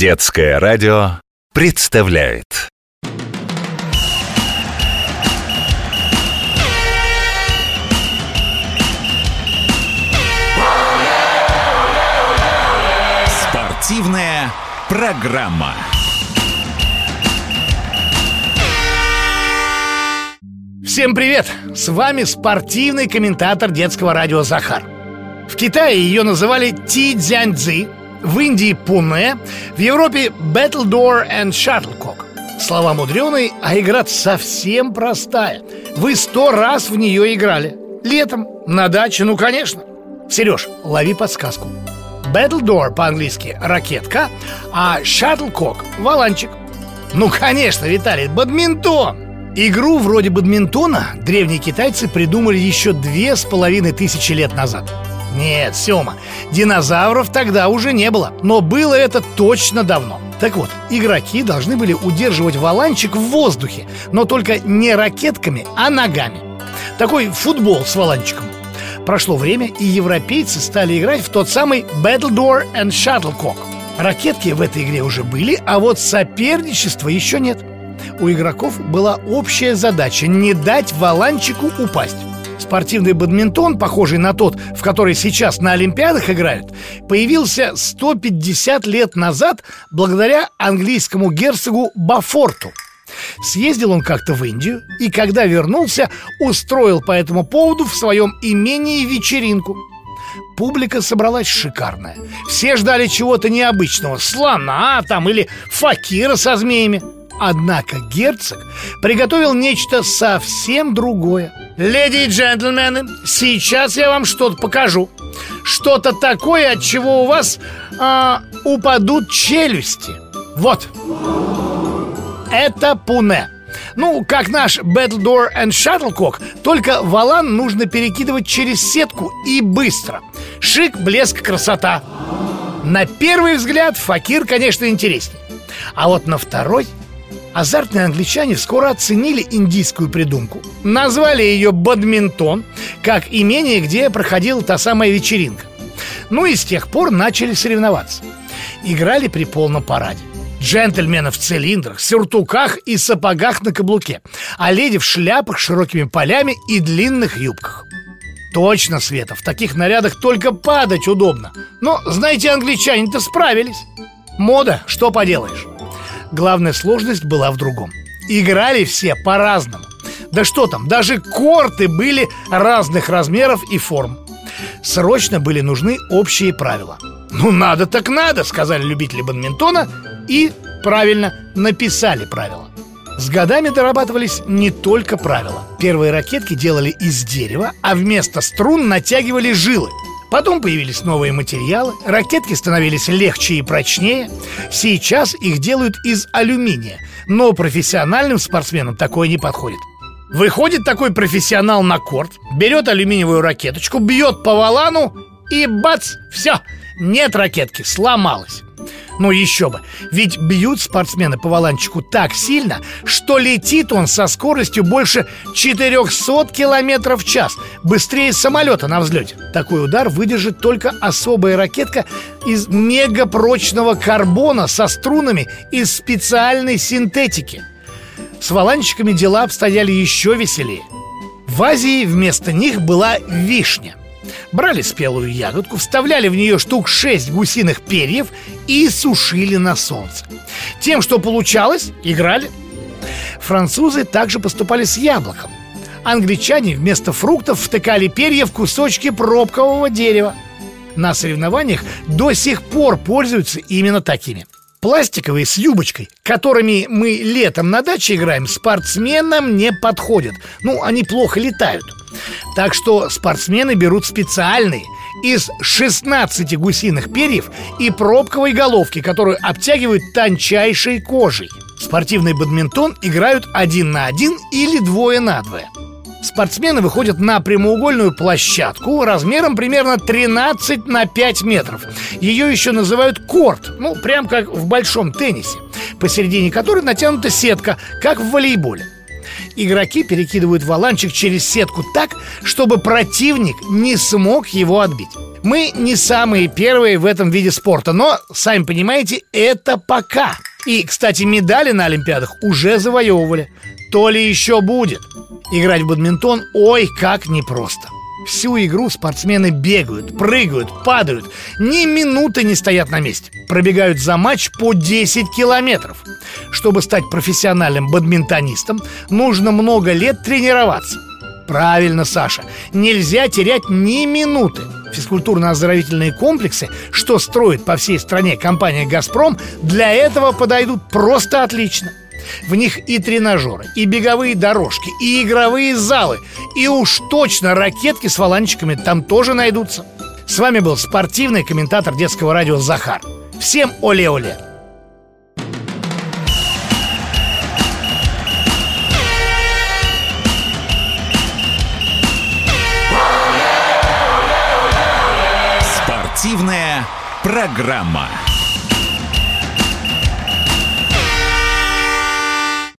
Детское радио представляет Спортивная программа. Всем привет! С вами спортивный комментатор детского радио Захар. В Китае ее называли Ти Цзяньцзи, в Индии Пуне, в Европе Battledore and Shuttlecock. Слова мудреные, а игра совсем простая. Вы сто раз в нее играли. Летом, на даче, ну конечно. Сереж, лови подсказку. Battledore по-английски ракетка, а Shuttlecock валанчик. Ну конечно, Виталий, бадминтон! Игру вроде бадминтона древние китайцы придумали еще две с половиной тысячи лет назад. Нет, Сема, динозавров тогда уже не было, но было это точно давно. Так вот, игроки должны были удерживать валанчик в воздухе, но только не ракетками, а ногами. Такой футбол с валанчиком. Прошло время, и европейцы стали играть в тот самый Battledore and Shuttlecock. Ракетки в этой игре уже были, а вот соперничества еще нет. У игроков была общая задача не дать валанчику упасть. Спортивный бадминтон, похожий на тот, в который сейчас на Олимпиадах играют, появился 150 лет назад благодаря английскому герцогу Бафорту. Съездил он как-то в Индию и, когда вернулся, устроил по этому поводу в своем имении вечеринку. Публика собралась шикарная. Все ждали чего-то необычного. Слона там или факира со змеями. Однако герцог приготовил нечто совсем другое. Леди и джентльмены, сейчас я вам что-то покажу. Что-то такое, от чего у вас а, упадут челюсти. Вот. Это пуне. Ну, как наш Battledore and Shuttlecock, только валан нужно перекидывать через сетку и быстро. Шик, блеск, красота. На первый взгляд факир, конечно, интереснее. А вот на второй – Азартные англичане скоро оценили индийскую придумку. Назвали ее «Бадминтон», как имение, где проходила та самая вечеринка. Ну и с тех пор начали соревноваться. Играли при полном параде. Джентльмены в цилиндрах, сюртуках и сапогах на каблуке, а леди в шляпах с широкими полями и длинных юбках. Точно, Света, в таких нарядах только падать удобно. Но, знаете, англичане-то справились. Мода, что поделаешь. Главная сложность была в другом. Играли все по-разному. Да что там, даже корты были разных размеров и форм. Срочно были нужны общие правила. Ну надо так надо, сказали любители бадминтона и, правильно, написали правила. С годами дорабатывались не только правила. Первые ракетки делали из дерева, а вместо струн натягивали жилы – Потом появились новые материалы, ракетки становились легче и прочнее. Сейчас их делают из алюминия, но профессиональным спортсменам такое не подходит. Выходит такой профессионал на корт, берет алюминиевую ракеточку, бьет по валану и бац, все, нет ракетки, сломалась. Ну еще бы, ведь бьют спортсмены по валанчику так сильно, что летит он со скоростью больше 400 километров в час, быстрее самолета на взлете. Такой удар выдержит только особая ракетка из мегапрочного карбона со струнами из специальной синтетики. С валанчиками дела обстояли еще веселее. В Азии вместо них была вишня. Брали спелую ягодку, вставляли в нее штук шесть гусиных перьев и сушили на солнце. Тем, что получалось, играли. Французы также поступали с яблоком. Англичане вместо фруктов втыкали перья в кусочки пробкового дерева. На соревнованиях до сих пор пользуются именно такими. Пластиковые с юбочкой, которыми мы летом на даче играем, спортсменам не подходят. Ну, они плохо летают. Так что спортсмены берут специальные из 16 гусиных перьев и пробковой головки, которую обтягивают тончайшей кожей. Спортивный бадминтон играют один на один или двое на двое. Спортсмены выходят на прямоугольную площадку размером примерно 13 на 5 метров. Ее еще называют корт, ну, прям как в большом теннисе, посередине которой натянута сетка, как в волейболе. Игроки перекидывают валанчик через сетку так, чтобы противник не смог его отбить. Мы не самые первые в этом виде спорта, но, сами понимаете, это пока. И, кстати, медали на Олимпиадах уже завоевывали. То ли еще будет. Играть в бадминтон, ой, как непросто. Всю игру спортсмены бегают, прыгают, падают, ни минуты не стоят на месте. Пробегают за матч по 10 километров. Чтобы стать профессиональным бадминтонистом, нужно много лет тренироваться. Правильно, Саша, нельзя терять ни минуты. Физкультурно-оздоровительные комплексы, что строит по всей стране компания «Газпром», для этого подойдут просто отлично. В них и тренажеры, и беговые дорожки, и игровые залы, и уж точно ракетки с валанчиками там тоже найдутся. С вами был спортивный комментатор детского радио Захар. Всем оле-оле! Спортивная программа.